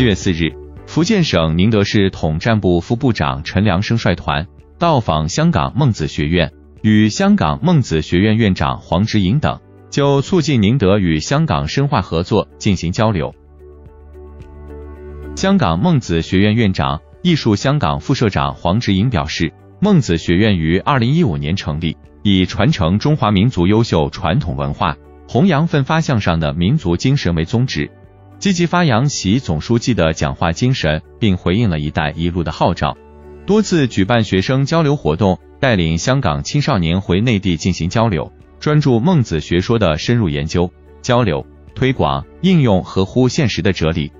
七月四日，福建省宁德市统战部副部长陈良生率团到访香港孟子学院，与香港孟子学院院长黄之颖等就促进宁德与香港深化合作进行交流。香港孟子学院院长、艺术香港副社长黄之颖表示，孟子学院于二零一五年成立，以传承中华民族优秀传统文化、弘扬奋发向上的民族精神为宗旨。积极发扬习总书记的讲话精神，并回应了“一带一路”的号召，多次举办学生交流活动，带领香港青少年回内地进行交流，专注孟子学说的深入研究、交流、推广、应用合乎现实的哲理，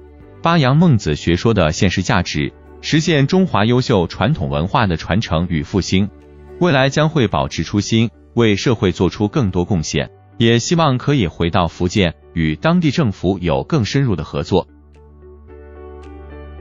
发扬孟子学说的现实价值，实现中华优秀传统文化的传承与复兴。未来将会保持初心，为社会做出更多贡献。也希望可以回到福建，与当地政府有更深入的合作。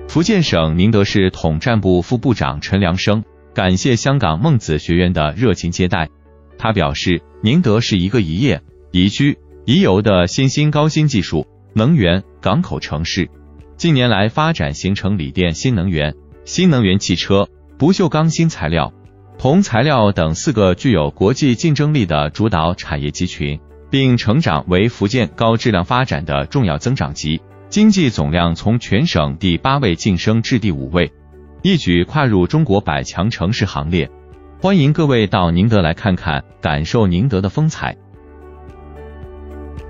福建省宁德市统战部副部长陈良生感谢香港孟子学院的热情接待。他表示，宁德是一个宜业、宜居、宜游的新兴高新技术、能源、港口城市，近年来发展形成锂电新能源、新能源汽车、不锈钢新材料、铜材料等四个具有国际竞争力的主导产业集群。并成长为福建高质量发展的重要增长极，经济总量从全省第八位晋升至第五位，一举跨入中国百强城市行列。欢迎各位到宁德来看看，感受宁德的风采。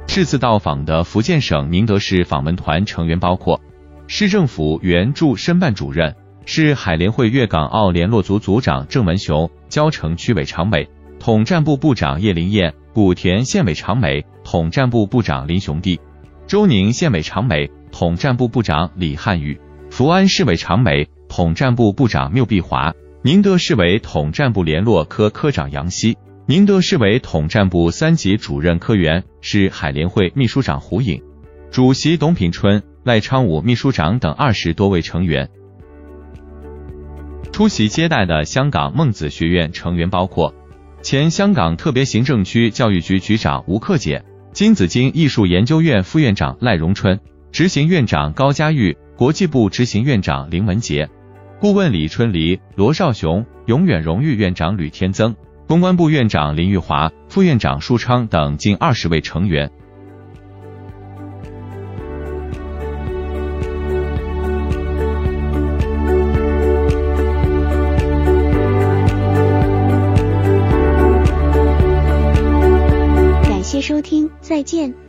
这次到访的福建省宁德市访问团成员包括市政府原驻申办主任、市海联会粤港澳联络组组长郑文雄、蕉城区委常委、统战部部长叶林燕。古田县委常委、统战部部长林雄弟，周宁县委常委、统战部部长李汉宇，福安市委常委、统战部部长缪碧华，宁德市委统战部联络科科长杨希，宁德市委统战部三级主任科员市海联会秘书长胡颖，主席董品春、赖昌武秘书长等二十多位成员。出席接待的香港孟子学院成员包括。前香港特别行政区教育局局长吴克俭，金紫荆艺术研究院副院长赖荣春，执行院长高佳玉，国际部执行院长林文杰，顾问李春黎、罗少雄，永远荣誉院长吕天增，公关部院长林玉华，副院长舒昌等近二十位成员。收听，再见。